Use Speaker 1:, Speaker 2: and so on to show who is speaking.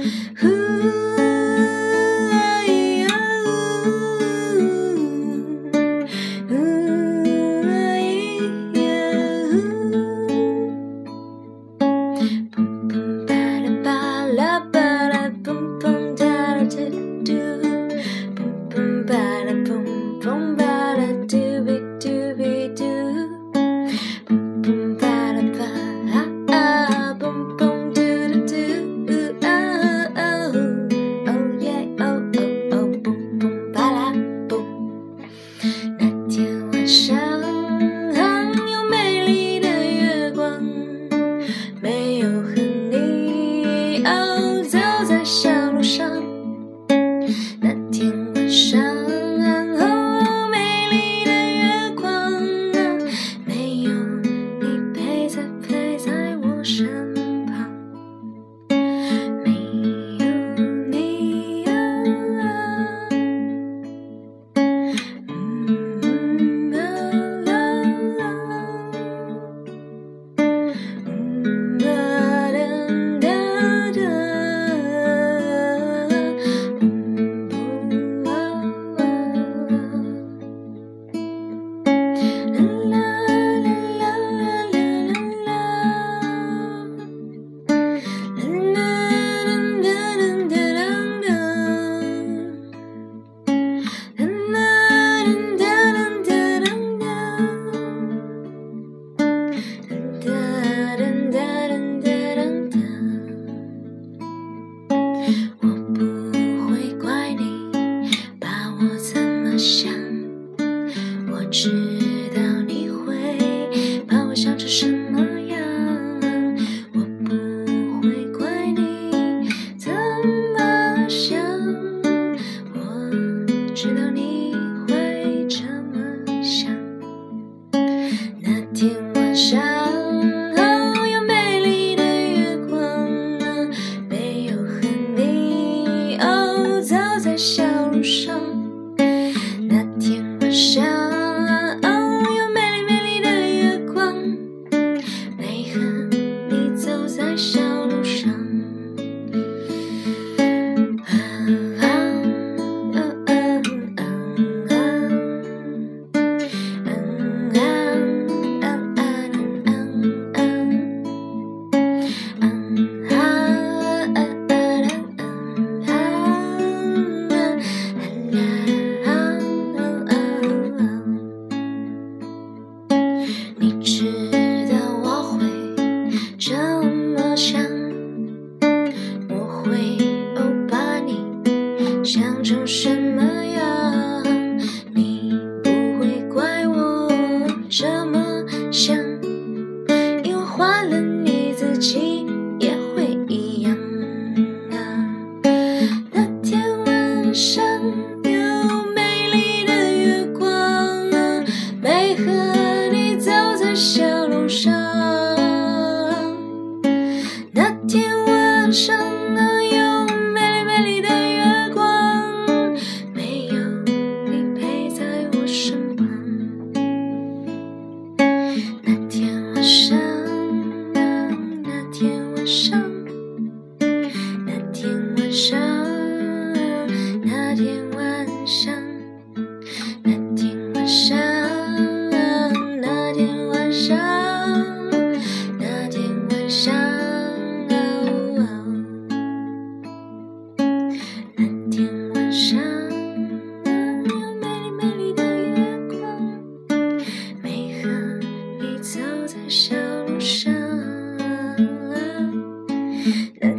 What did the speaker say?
Speaker 1: Who Oh. shine. 上有美丽的月光，没和你走在小路上。那天晚上啊，有美丽美丽的月光，没有你陪在我身旁。那天晚上。mm-hmm.